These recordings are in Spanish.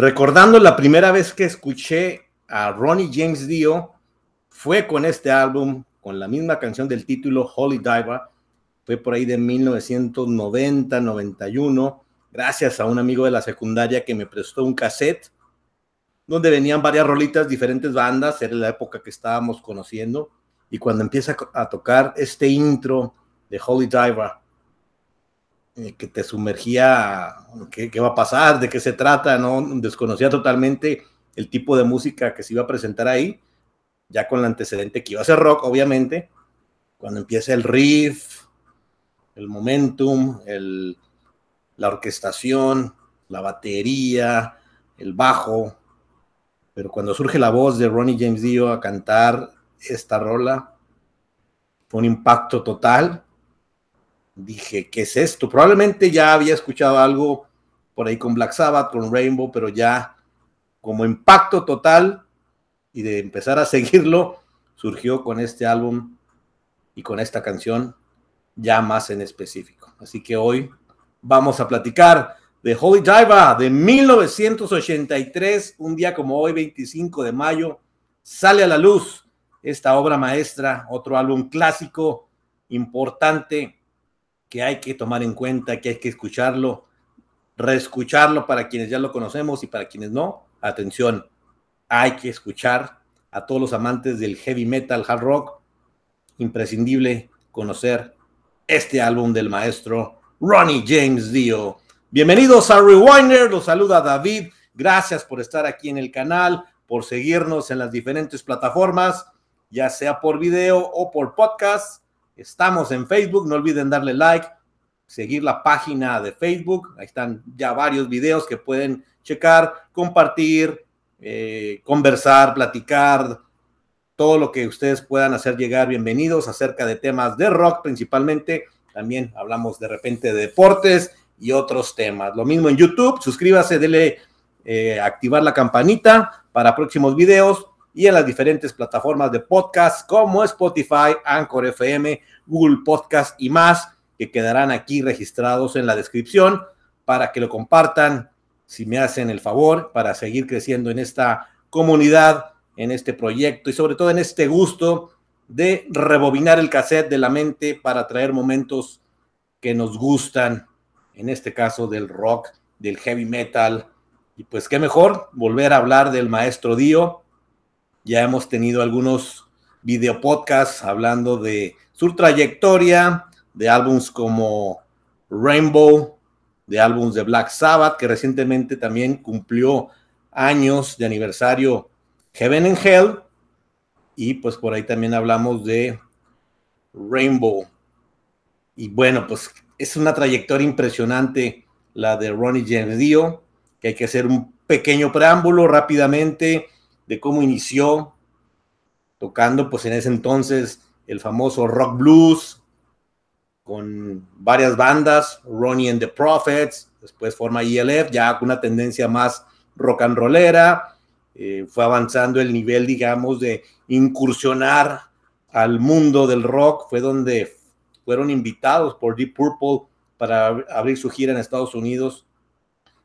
recordando la primera vez que escuché a Ronnie James Dio, fue con este álbum, con la misma canción del título Holy Diver, fue por ahí de 1990, 91, gracias a un amigo de la secundaria que me prestó un cassette donde venían varias rolitas, diferentes bandas, era la época que estábamos conociendo, y cuando empieza a tocar este intro de Holy Diver, eh, que te sumergía, ¿qué, ¿qué, va a pasar? ¿De qué se trata? ¿no? Desconocía totalmente el tipo de música que se iba a presentar ahí, ya con el antecedente que iba a ser rock, obviamente, cuando empieza el riff, el momentum, el, la orquestación, la batería, el bajo, pero cuando surge la voz de Ronnie James Dio a cantar esta rola, fue un impacto total. Dije, ¿qué es esto? Probablemente ya había escuchado algo por ahí con Black Sabbath, con Rainbow, pero ya como impacto total y de empezar a seguirlo, surgió con este álbum y con esta canción ya más en específico. Así que hoy vamos a platicar de Holy Diver de 1983, un día como hoy, 25 de mayo, sale a la luz esta obra maestra, otro álbum clásico importante que hay que tomar en cuenta, que hay que escucharlo, reescucharlo para quienes ya lo conocemos y para quienes no. Atención, hay que escuchar a todos los amantes del heavy metal, hard rock, imprescindible conocer este álbum del maestro Ronnie James Dio. Bienvenidos a Rewinder, los saluda David. Gracias por estar aquí en el canal, por seguirnos en las diferentes plataformas, ya sea por video o por podcast. Estamos en Facebook, no olviden darle like, seguir la página de Facebook. Ahí están ya varios videos que pueden checar, compartir, eh, conversar, platicar, todo lo que ustedes puedan hacer llegar. Bienvenidos acerca de temas de rock principalmente. También hablamos de repente de deportes y otros temas. Lo mismo en YouTube, suscríbase, dele eh, activar la campanita para próximos videos y en las diferentes plataformas de podcast como Spotify, Anchor FM, Google Podcast y más que quedarán aquí registrados en la descripción para que lo compartan si me hacen el favor para seguir creciendo en esta comunidad, en este proyecto y sobre todo en este gusto de rebobinar el cassette de la mente para traer momentos que nos gustan en este caso del rock, del heavy metal. Y pues qué mejor volver a hablar del maestro Dio. Ya hemos tenido algunos video podcasts hablando de su trayectoria, de álbums como Rainbow, de álbums de Black Sabbath, que recientemente también cumplió años de aniversario Heaven and Hell. Y pues por ahí también hablamos de Rainbow. Y bueno, pues es una trayectoria impresionante la de Ronnie James Dio, que hay que hacer un pequeño preámbulo rápidamente de cómo inició tocando pues en ese entonces el famoso rock blues con varias bandas, Ronnie and the Prophets, después forma ELF, ya con una tendencia más rock and rollera, eh, fue avanzando el nivel, digamos, de incursionar al mundo del rock, fue donde fueron invitados por Deep Purple para abrir su gira en Estados Unidos,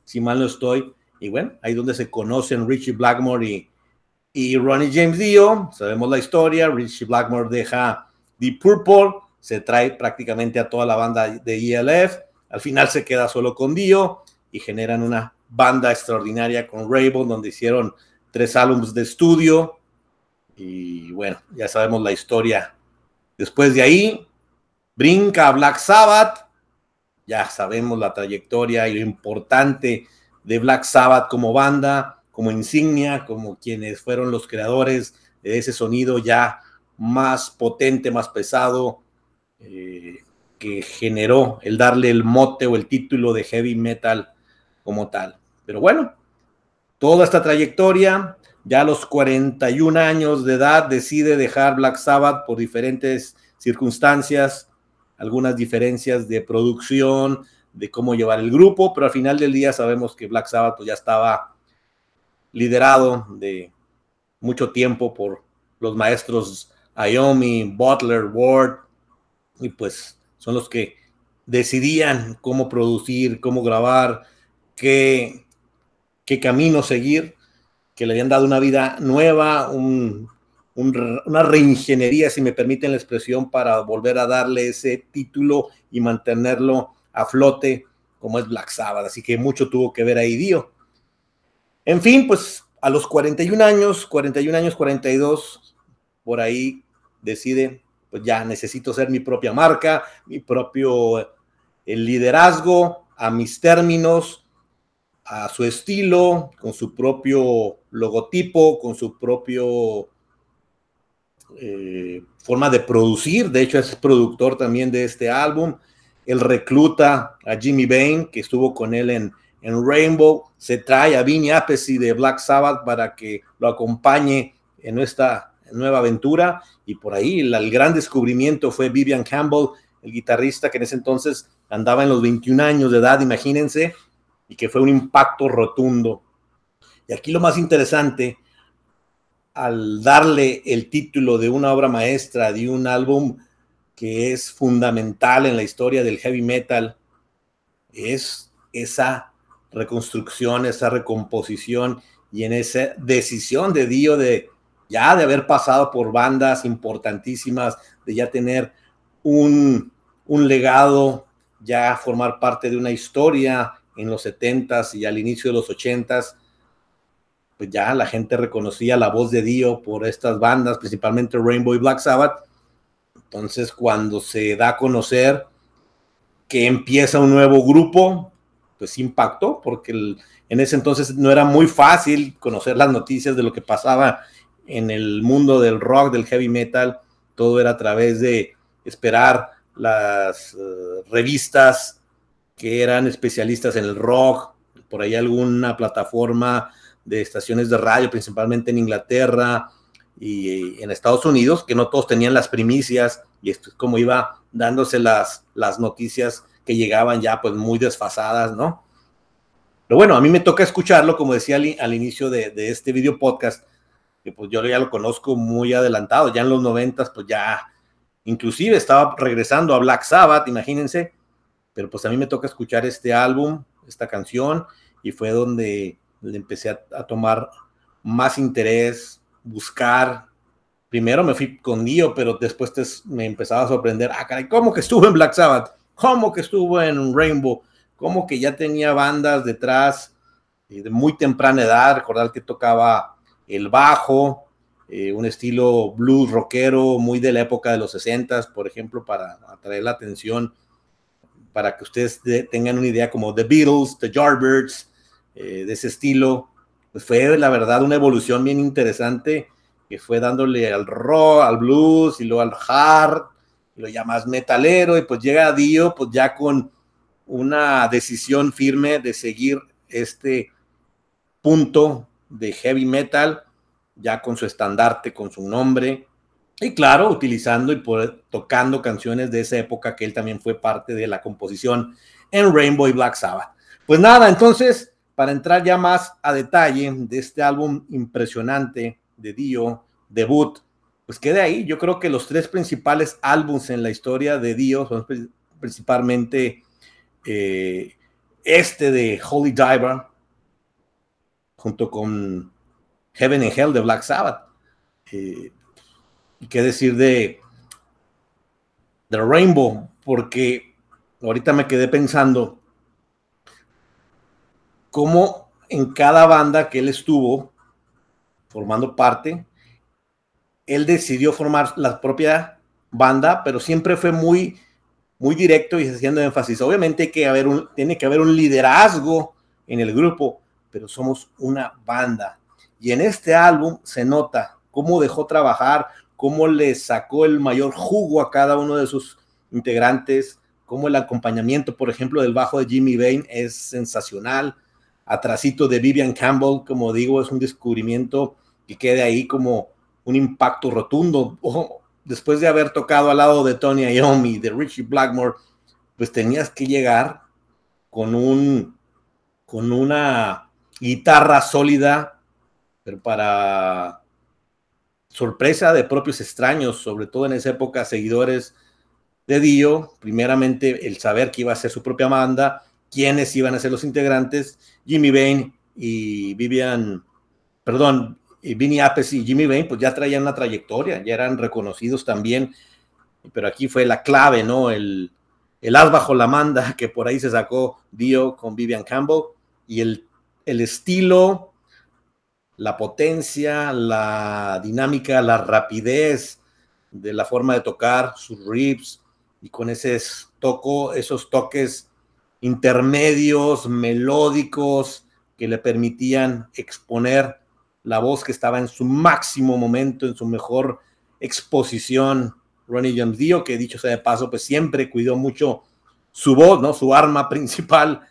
si mal no estoy. Y bueno, ahí donde se conocen Richie Blackmore y, y Ronnie James Dio. Sabemos la historia. Richie Blackmore deja Deep Purple, se trae prácticamente a toda la banda de ELF. Al final se queda solo con Dio y generan una banda extraordinaria con Rainbow, donde hicieron tres álbumes de estudio. Y bueno, ya sabemos la historia. Después de ahí, brinca Black Sabbath. Ya sabemos la trayectoria y lo importante de Black Sabbath como banda, como insignia, como quienes fueron los creadores de ese sonido ya más potente, más pesado, eh, que generó el darle el mote o el título de heavy metal como tal. Pero bueno, toda esta trayectoria, ya a los 41 años de edad decide dejar Black Sabbath por diferentes circunstancias, algunas diferencias de producción, de cómo llevar el grupo, pero al final del día sabemos que Black Sabbath pues, ya estaba liderado de mucho tiempo por los maestros Iomi, Butler, Ward, y pues son los que decidían cómo producir, cómo grabar, qué qué camino seguir, que le habían dado una vida nueva, una reingeniería, si me permiten la expresión, para volver a darle ese título y mantenerlo a flote como es Black Sabbath. Así que mucho tuvo que ver ahí Dio. En fin, pues a los 41 años, 41 años, 42, por ahí decide, pues ya necesito ser mi propia marca, mi propio el liderazgo a mis términos, a su estilo, con su propio logotipo, con su propio eh, forma de producir. De hecho, es productor también de este álbum. Él recluta a Jimmy Bain, que estuvo con él en, en Rainbow. Se trae a Vinny Appice de Black Sabbath para que lo acompañe en esta nueva aventura. Y por ahí el gran descubrimiento fue Vivian Campbell, el guitarrista que en ese entonces andaba en los 21 años de edad, imagínense, y que fue un impacto rotundo. Y aquí lo más interesante, al darle el título de una obra maestra, de un álbum que es fundamental en la historia del heavy metal, es esa reconstrucción, esa recomposición y en esa decisión de Dio de ya de haber pasado por bandas importantísimas, de ya tener un, un legado, ya formar parte de una historia en los 70s y al inicio de los 80s, pues ya la gente reconocía la voz de Dio por estas bandas, principalmente Rainbow y Black Sabbath. Entonces, cuando se da a conocer que empieza un nuevo grupo, pues impactó, porque en ese entonces no era muy fácil conocer las noticias de lo que pasaba en el mundo del rock, del heavy metal. Todo era a través de esperar las eh, revistas que eran especialistas en el rock, por ahí alguna plataforma de estaciones de radio, principalmente en Inglaterra y en Estados Unidos, que no todos tenían las primicias, y esto es como iba dándose las, las noticias que llegaban ya pues muy desfasadas, ¿no? Pero bueno, a mí me toca escucharlo, como decía al, inicio de, este video podcast, que pues yo ya lo conozco muy adelantado, ya en los noventas, pues ya, inclusive estaba regresando a Black Sabbath, imagínense, pero pues a mí me toca escuchar este álbum, esta canción, y fue donde le empecé a, tomar más interés, buscar. Primero me fui con Dio, pero después me empezaba a sorprender. Ah, caray, ¿cómo que estuvo en Black Sabbath? ¿Cómo que estuvo en Rainbow? ¿Cómo que ya tenía bandas detrás eh, de muy temprana edad? Recordar que tocaba el bajo, eh, un estilo blues rockero muy de la época de los 60, por ejemplo, para atraer la atención para que ustedes tengan una idea como The Beatles, The Yardbirds, eh, de ese estilo. Pues fue la verdad una evolución bien interesante que fue dándole al rock, al blues y luego al hard, lo ya más metalero, y pues llega Dio pues ya con una decisión firme de seguir este punto de heavy metal, ya con su estandarte, con su nombre, y claro, utilizando y tocando canciones de esa época que él también fue parte de la composición en Rainbow y Black Sabbath. Pues nada, entonces, para entrar ya más a detalle de este álbum impresionante de Dio, debut, pues quede ahí. Yo creo que los tres principales álbumes en la historia de Dio son principalmente eh, este de Holy Diver, junto con Heaven and Hell de Black Sabbath. Eh, qué decir de, de Rainbow, porque ahorita me quedé pensando cómo en cada banda que él estuvo formando parte, él decidió formar la propia banda, pero siempre fue muy, muy directo y haciendo énfasis. Obviamente que haber tiene que haber un liderazgo en el grupo, pero somos una banda. Y en este álbum se nota cómo dejó trabajar, cómo le sacó el mayor jugo a cada uno de sus integrantes, cómo el acompañamiento, por ejemplo, del bajo de Jimmy Bain es sensacional. Atrasito de Vivian Campbell, como digo, es un descubrimiento que queda ahí como un impacto rotundo. después de haber tocado al lado de Tony Iommi, de Richie Blackmore, pues tenías que llegar con un con una guitarra sólida, pero para sorpresa de propios extraños, sobre todo en esa época, seguidores de Dio, primeramente el saber que iba a ser su propia banda, quiénes iban a ser los integrantes, Jimmy Bain y Vivian, perdón, Vinny Appice y Jimmy Bain, pues ya traían una trayectoria, ya eran reconocidos también, pero aquí fue la clave, ¿no? El, el as bajo la manda que por ahí se sacó Dio con Vivian Campbell y el, el estilo, la potencia, la dinámica, la rapidez de la forma de tocar sus riffs y con ese toco, esos toques intermedios, melódicos que le permitían exponer la voz que estaba en su máximo momento, en su mejor exposición, Ronnie James Dio, que dicho sea de paso, pues siempre cuidó mucho su voz, ¿no? Su arma principal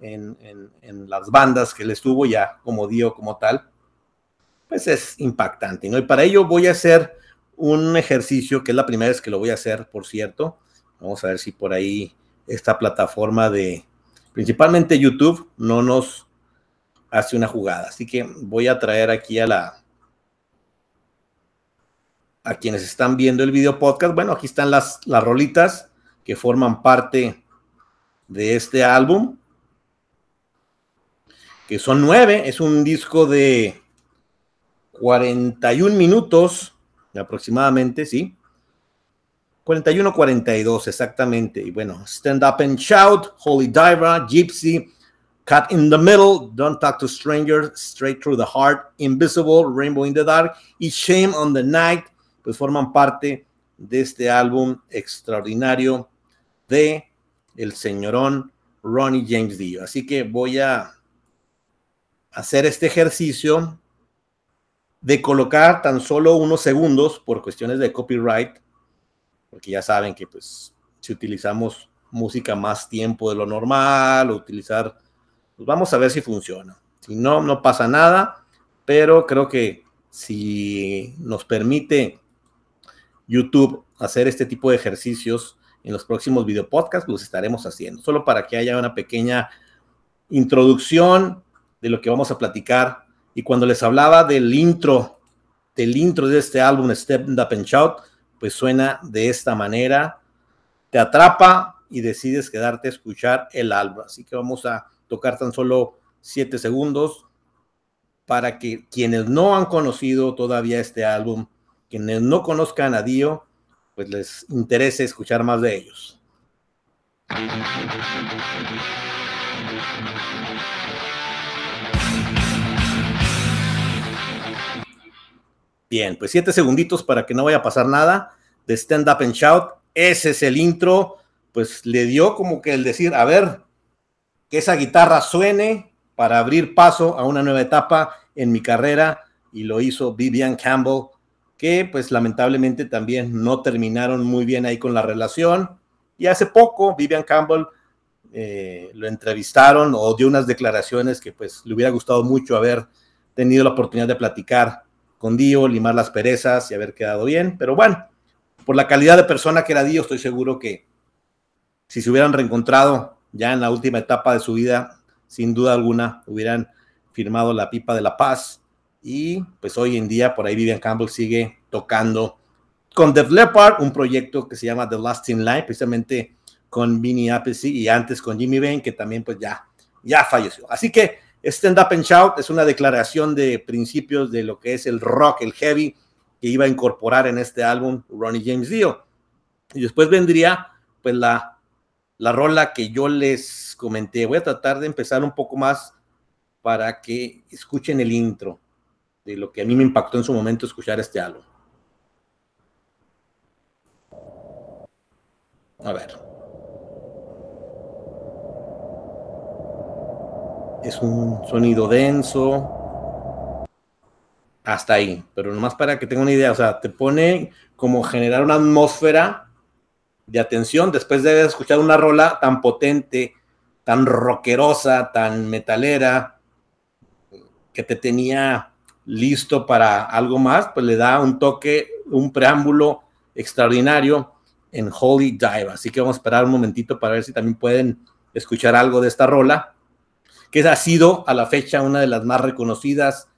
en, las bandas que le estuvo ya como Dio como tal, pues es impactante. Y para ello voy a hacer un ejercicio, que es la primera vez que lo voy a hacer, por cierto. Vamos a ver si por ahí esta plataforma de, principalmente YouTube, no nos hace una jugada. Así que voy a traer aquí a la a quienes están viendo el video podcast. Bueno, aquí están las, las rolitas que forman parte de este álbum, que son nueve. Es un disco de 41 minutos aproximadamente, ¿sí? 41-42 exactamente. Y bueno, Stand Up and Shout, Holy Diver, Gypsy, Cut in the Middle, Don't Talk to Strangers, Straight Through the Heart, Invisible, Rainbow in the Dark y Shame on the Night, pues forman parte de este álbum extraordinario de el señorón Ronnie James Dio. Así que voy a hacer este ejercicio de colocar tan solo unos segundos por cuestiones de copyright, porque ya saben que pues si utilizamos música más tiempo de lo normal o utilizar pues vamos a ver si funciona. Si no, no pasa nada, pero creo que si nos permite YouTube hacer este tipo de ejercicios en los próximos video podcasts, los estaremos haciendo, solo para que haya una pequeña introducción de lo que vamos a platicar. Y cuando les hablaba del intro, del intro de este álbum, Step Up and Shout, pues suena de esta manera, te atrapa y decides quedarte a escuchar el álbum. Así que vamos a tocar tan solo siete segundos para que quienes no han conocido todavía este álbum, quienes no conozcan a Dio, pues les interese escuchar más de ellos. Bien, pues siete segunditos para que no vaya a pasar nada de Stand Up and Shout. Ese es el intro, pues le dio como que el decir, a ver, que esa guitarra suene para abrir paso a una nueva etapa en mi carrera y lo hizo Vivian Campbell, que pues lamentablemente también no terminaron muy bien ahí con la relación. Y hace poco Vivian Campbell eh, lo entrevistaron o dio unas declaraciones que pues le hubiera gustado mucho haber tenido la oportunidad de platicar con Dio, limar las perezas y haber quedado bien. Pero bueno, por la calidad de persona que era Dio, estoy seguro que si se hubieran reencontrado ya en la última etapa de su vida, sin duda alguna, hubieran firmado la pipa de la paz. Y pues hoy en día por ahí Vivian Campbell sigue tocando con Def Leppard, un proyecto que se llama The Last in Line, precisamente con Vinny Appice y antes con Jimmy Bain, que también pues ya, ya falleció. Así que Stand Up and Shout es una declaración de principios de lo que es el rock, el heavy, que iba a incorporar en este álbum Ronnie James Dio. Y después vendría pues la la rola que yo les comenté. Voy a tratar de empezar un poco más para que escuchen el intro de lo que a mí me impactó en su momento escuchar este álbum. A ver. Es un sonido denso. Hasta ahí, pero nomás para que tengan una idea, o sea, te pone como generar una atmósfera de atención después de haber escuchado una rola tan potente, tan rockerosa, tan metalera, que te tenía listo para algo más, pues le da un toque, un preámbulo extraordinario en Holy Dive. Así que vamos a esperar un momentito para ver si también pueden escuchar algo de esta rola, que ha sido a la fecha una de las más reconocidas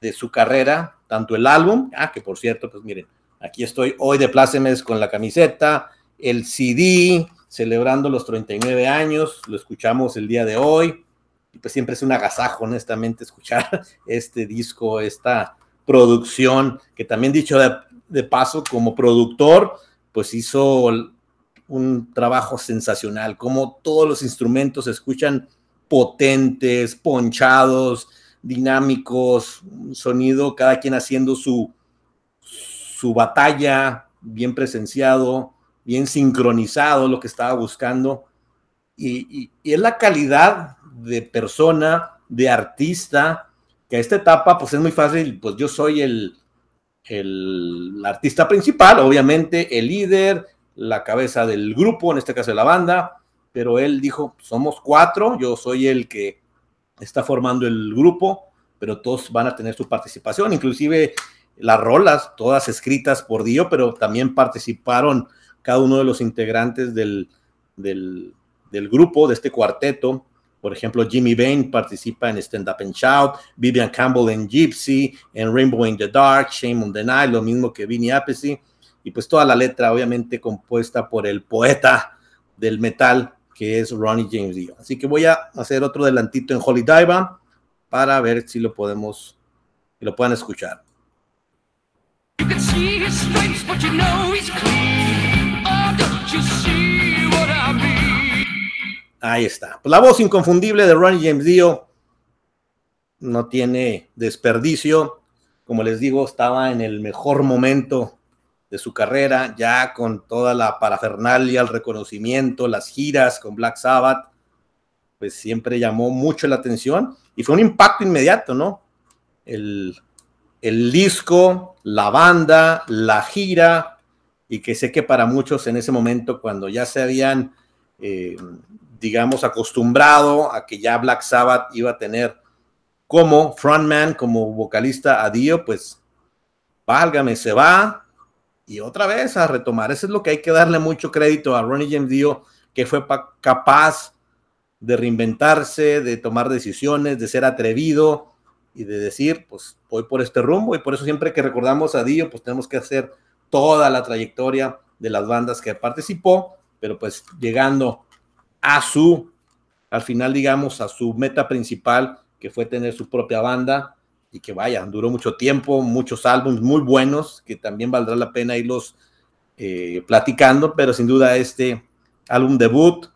de su carrera, tanto el álbum, ah, que por cierto, pues miren, aquí estoy hoy de plácemes con la camiseta, el CD celebrando los 39 años, lo escuchamos el día de hoy, y pues siempre es un agasajo, honestamente, escuchar este disco, esta producción, que también dicho de, de paso, como productor, pues hizo un trabajo sensacional, como todos los instrumentos se escuchan potentes, ponchados, dinámicos, sonido, cada quien haciendo su, su batalla, bien presenciado, bien sincronizado, lo que estaba buscando. Y, es la calidad de persona, de artista, que a esta etapa pues es muy fácil, pues yo soy el, el artista principal, obviamente el líder, la cabeza del grupo, en este caso de la banda, pero él dijo, somos cuatro, yo soy el que está formando el grupo, pero todos van a tener su participación, inclusive las rolas, todas escritas por Dio, pero también participaron cada uno de los integrantes del, del, grupo, de este cuarteto. Por ejemplo, Jimmy Bain participa en Stand Up and Shout, Vivian Campbell en Gypsy, en Rainbow in the Dark, Shame on the Night, lo mismo que Vinny Appice, y pues toda la letra obviamente compuesta por el poeta del metal, que es Ronnie James Dio. Así que voy a hacer otro adelantito en Holy Diver para ver si lo podemos, si lo puedan escuchar. Ahí está. Pues la voz inconfundible de Ronnie James Dio no tiene desperdicio. Como les digo, estaba en el mejor momento de su carrera, ya con toda la parafernalia, el reconocimiento, las giras con Black Sabbath, pues siempre llamó mucho la atención y fue un impacto inmediato, ¿no? El, disco, la banda, la gira, y que sé que para muchos en ese momento, cuando ya se habían, eh, digamos, acostumbrado a que ya Black Sabbath iba a tener como frontman, como vocalista a Dio, pues válgame, se va, y otra vez a retomar. Eso es lo que hay que darle mucho crédito a Ronnie James Dio, que fue capaz de reinventarse, de tomar decisiones, de ser atrevido y de decir, pues voy por este rumbo. Y por eso siempre que recordamos a Dio, pues tenemos que hacer toda la trayectoria de las bandas que participó, pero pues llegando a su, al final digamos, a su meta principal, que fue tener su propia banda y que vaya, duró mucho tiempo, muchos álbumes muy buenos, que también valdrá la pena irlos eh, platicando, pero sin duda este álbum debut,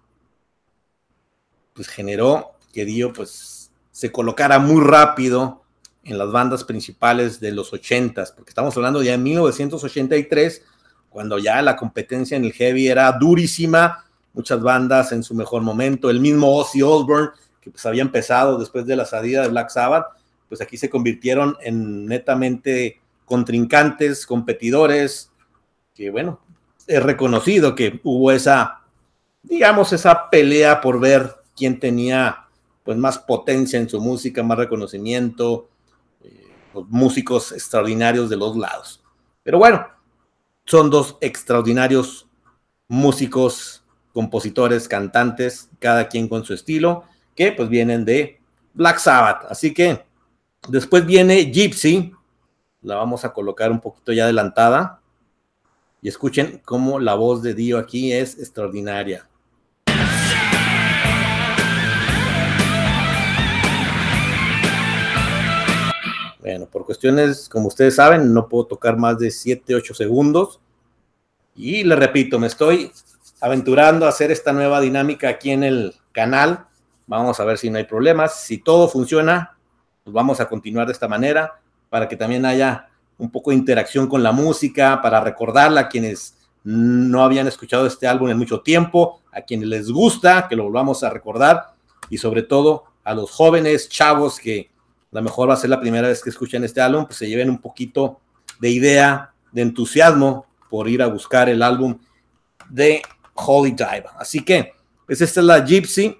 pues generó que Dio pues se colocara muy rápido en las bandas principales de los 80s, porque estamos hablando ya en 1983, cuando ya la competencia en el heavy era durísima, muchas bandas en su mejor momento, el mismo Ozzy Osbourne, que pues había empezado después de la salida de Black Sabbath, pues aquí se convirtieron en netamente contrincantes, competidores, que bueno, es reconocido que hubo esa, digamos, esa pelea por ver quién tenía pues más potencia en su música, más reconocimiento, músicos extraordinarios de los lados. Pero bueno, son dos extraordinarios músicos, compositores, cantantes, cada quien con su estilo, que pues vienen de Black Sabbath. Así que Después viene Gypsy, la vamos a colocar un poquito ya adelantada. Y escuchen cómo la voz de Dio aquí es extraordinaria. Bueno, por cuestiones, como ustedes saben, no puedo tocar más de 7, 8 segundos. Y le repito, me estoy aventurando a hacer esta nueva dinámica aquí en el canal. Vamos a ver si no hay problemas. Si todo funciona, pues vamos a continuar de esta manera para que también haya un poco de interacción con la música, para recordarla a quienes no habían escuchado este álbum en mucho tiempo, a quienes les gusta, que lo volvamos a recordar y sobre todo a los jóvenes chavos que a lo mejor va a ser la primera vez que escuchen este álbum, pues se lleven un poquito de idea, de entusiasmo por ir a buscar el álbum de Holy Dive. Así que, pues esta es la Gypsy,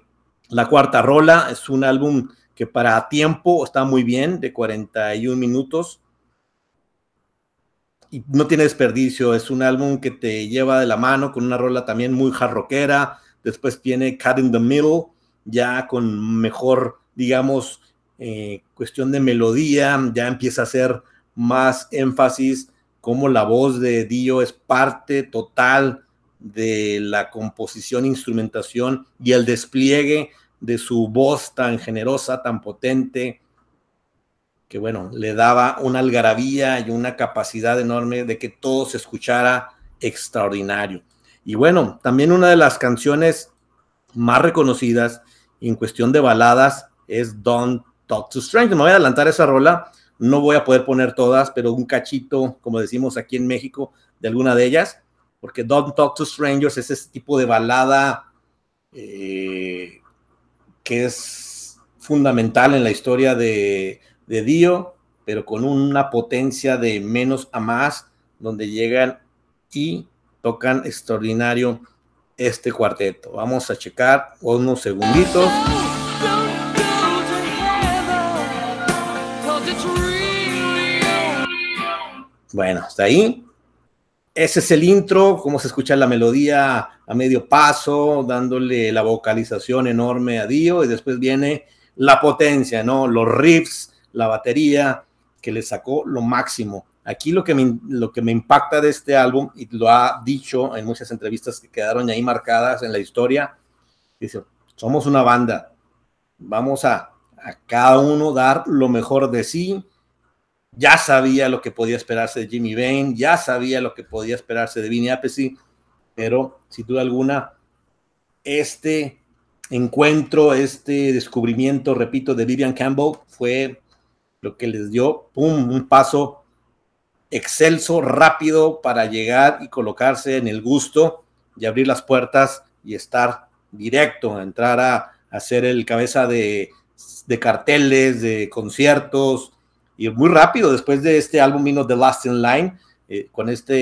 la cuarta rola, es un álbum que para tiempo está muy bien, de 41 minutos. Y no tiene desperdicio, es un álbum que te lleva de la mano con una rola también muy jarroquera. Después tiene Cut in the Middle, ya con mejor, digamos, eh, cuestión de melodía, ya empieza a hacer más énfasis como la voz de Dio es parte total de la composición, instrumentación y el despliegue de su voz tan generosa, tan potente, que bueno, le daba una algarabía y una capacidad enorme de que todo se escuchara extraordinario. Y bueno, también una de las canciones más reconocidas en cuestión de baladas es Don't Talk to Strangers. Me voy a adelantar esa rola, no voy a poder poner todas, pero un cachito, como decimos aquí en México, de alguna de ellas, porque Don't Talk to Strangers es ese tipo de balada eh, que es fundamental en la historia de, de Dio, pero con una potencia de menos a más, donde llegan y tocan extraordinario este cuarteto. Vamos a checar unos segunditos. Bueno, hasta ahí. Ese es el intro, cómo se escucha la melodía a medio paso, dándole la vocalización enorme a Dio, y después viene la potencia, ¿no? Los riffs, la batería, que le sacó lo máximo. Aquí lo que, me, lo que me impacta de este álbum, y lo ha dicho en muchas entrevistas que quedaron ahí marcadas en la historia, dice, somos una banda, vamos a, a cada uno dar lo mejor de sí. Ya sabía lo que podía esperarse de Jimmy Bain, ya sabía lo que podía esperarse de Vinny Appice, pero sin duda alguna, este encuentro, este descubrimiento, repito, de Vivian Campbell fue lo que les dio, un paso excelso, rápido para llegar y colocarse en el gusto y abrir las puertas y estar directo, entrar a, hacer el cabeza de, carteles, de conciertos, y muy rápido después de este álbum vino The Last in Line, eh, con esta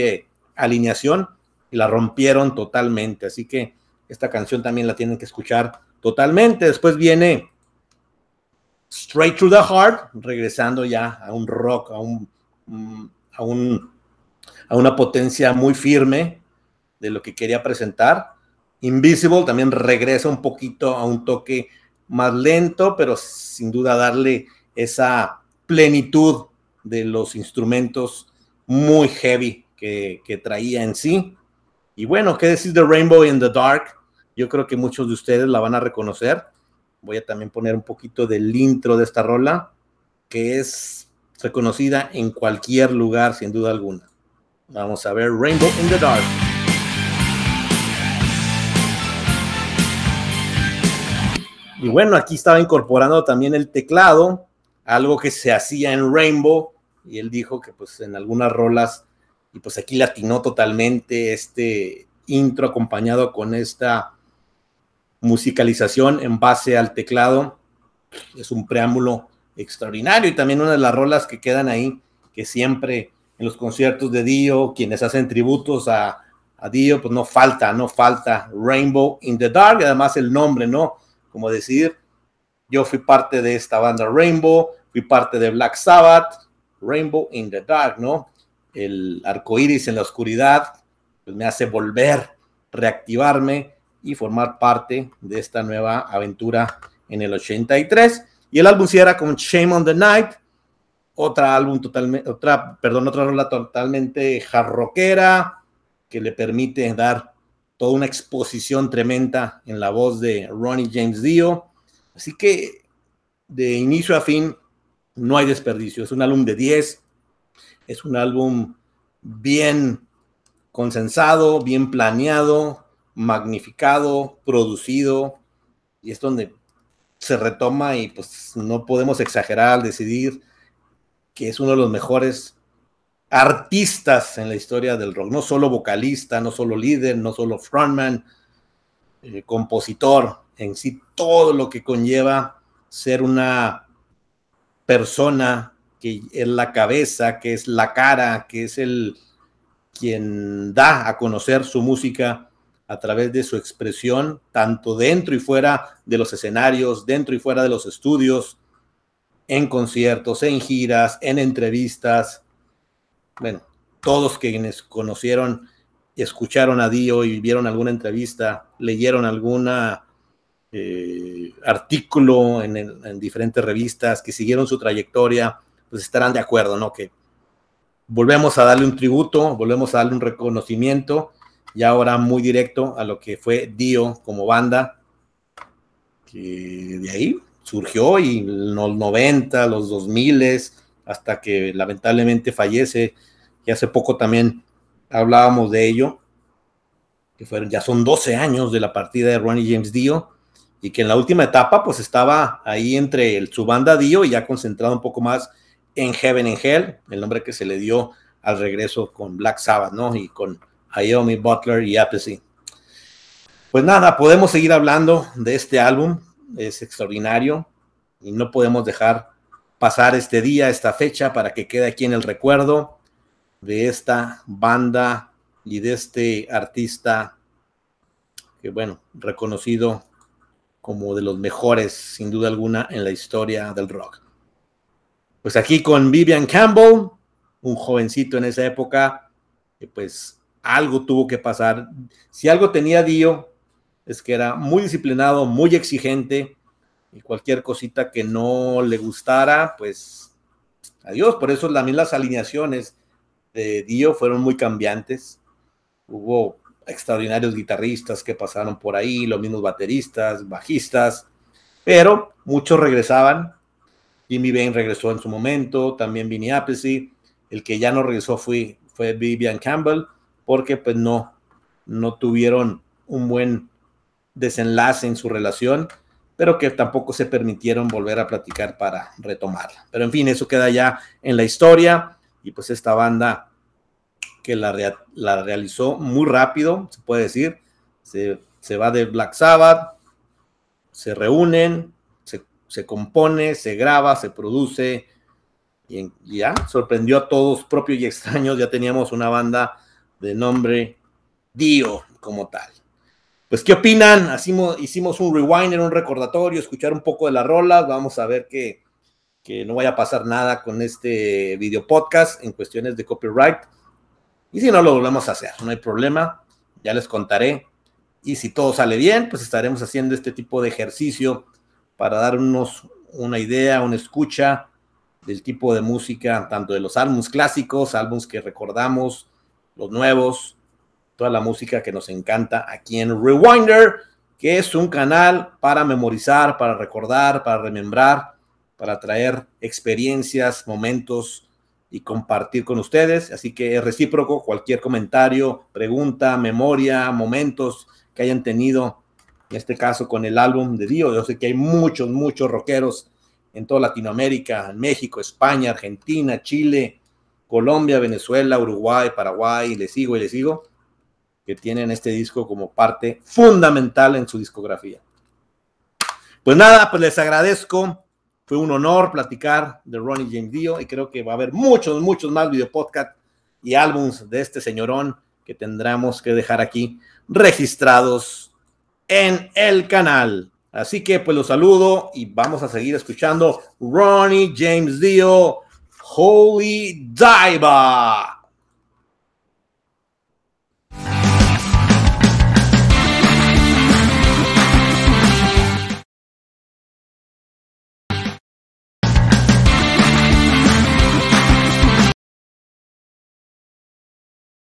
alineación, y la rompieron totalmente, así que esta canción también la tienen que escuchar totalmente. Después viene Straight Through the Heart, regresando ya a un rock, a un mm, a, a una potencia muy firme de lo que quería presentar. Invisible también regresa un poquito a un toque más lento, pero sin duda darle esa plenitud de los instrumentos muy heavy que, traía en sí. Y bueno, ¿qué decir de Rainbow in the Dark? Yo creo que muchos de ustedes la van a reconocer. Voy a también poner un poquito del intro de esta rola, que es reconocida en cualquier lugar, sin duda alguna. Vamos a ver Rainbow in the Dark. Y bueno, aquí estaba incorporando también el teclado, algo que se hacía en Rainbow, y él dijo que pues en algunas rolas, y pues aquí latinó totalmente este intro acompañado con esta musicalización en base al teclado. Es un preámbulo extraordinario y también una de las rolas que quedan ahí, que siempre en los conciertos de Dio, quienes hacen tributos a, a Dio, pues no falta, no falta Rainbow in the Dark, y además el nombre, ¿no? Como decir, yo fui parte de esta banda Rainbow, fui parte de Black Sabbath, Rainbow in the Dark, ¿no? El arco iris en la oscuridad, pues me hace volver, reactivarme y formar parte de esta nueva aventura en el 83. Y el álbum cierra con Shame on the Night, otra álbum totalmente, otra, perdón, otra rola totalmente jarroquera que le permite dar toda una exposición tremenda en la voz de Ronnie James Dio. Así que de inicio a fin no hay desperdicio. Es un álbum de 10, es un álbum bien consensado, bien planeado, magnificado, producido, y es donde se retoma y pues no podemos exagerar al decidir que es uno de los mejores artistas en la historia del rock, no solo vocalista, no solo líder, no solo frontman, eh, compositor, en sí todo lo que conlleva ser una persona que es la cabeza, que es la cara, que es el quien da a conocer su música a través de su expresión, tanto dentro y fuera de los escenarios, dentro y fuera de los estudios, en conciertos, en giras, en entrevistas. Bueno, todos quienes conocieron, escucharon a Dio y vieron alguna entrevista, leyeron alguna eh, artículo en, en, diferentes revistas, que siguieron su trayectoria, pues estarán de acuerdo, ¿no? Que volvemos a darle un tributo, volvemos a darle un reconocimiento y ahora muy directo a lo que fue Dio como banda. que de ahí surgió y en los 90, los 2000, hasta que lamentablemente fallece, y hace poco también hablábamos de ello, que fueron, ya son 12 años de la partida de Ronnie James Dio, y que en la última etapa pues estaba ahí entre el, su banda Dio y ya concentrado un poco más en Heaven and Hell, el nombre que se le dio al regreso con Black Sabbath, ¿no? Y con Iomi Butler y Apathy. Pues nada, podemos seguir hablando de este álbum, es extraordinario y no podemos dejar pasar este día, esta fecha, para que quede aquí en el recuerdo de esta banda y de este artista que, bueno, reconocido como de los mejores, sin duda alguna, en la historia del rock. Pues aquí con Vivian Campbell, un jovencito en esa época, que pues algo tuvo que pasar. Si algo tenía Dio, es que era muy disciplinado, muy exigente, y cualquier cosita que no le gustara, pues adiós. Por eso también las alineaciones de Dio fueron muy cambiantes. Hubo extraordinarios guitarristas que pasaron por ahí, los mismos bateristas, bajistas, pero muchos regresaban. Jimmy Bain regresó en su momento, también Vinny Appice. El que ya no regresó fue, fue Vivian Campbell, porque pues no, no tuvieron un buen desenlace en su relación, pero que tampoco se permitieron volver a platicar para retomarla. Pero en fin, eso queda ya en la historia y pues esta banda que la, realizó muy rápido, se puede decir. Se, va de Black Sabbath, se reúnen, se, compone, se graba, se produce y, ya sorprendió a todos, propios y extraños. Ya teníamos una banda de nombre Dio como tal. Pues, ¿qué opinan? Hicimos, hicimos un rewinder, un recordatorio, escuchar un poco de las rolas. Vamos a ver que, que no vaya a pasar nada con este video podcast en cuestiones de copyright. Y si no, lo volvemos a hacer, no hay problema, ya les contaré. Y si todo sale bien, pues estaremos haciendo este tipo de ejercicio para darnos una idea, una escucha del tipo de música, tanto de los álbumes clásicos, álbumes que recordamos, los nuevos, toda la música que nos encanta aquí en Rewinder, que es un canal para memorizar, para recordar, para remembrar, para traer experiencias, momentos y compartir con ustedes. Así que es recíproco, cualquier comentario, pregunta, memoria, momentos que hayan tenido, en este caso con el álbum de Dio. Yo sé que hay muchos, muchos rockeros en toda Latinoamérica, México, España, Argentina, Chile, Colombia, Venezuela, Uruguay, Paraguay, y le sigo y le sigo, que tienen este disco como parte fundamental en su discografía. Pues nada, pues les agradezco fue un honor platicar de Ronnie James Dio y creo que va a haber muchos, muchos más video podcast y álbums de este señorón que tendremos que dejar aquí registrados en el canal. Así que pues los saludo y vamos a seguir escuchando Ronnie James Dio, Holy Diva.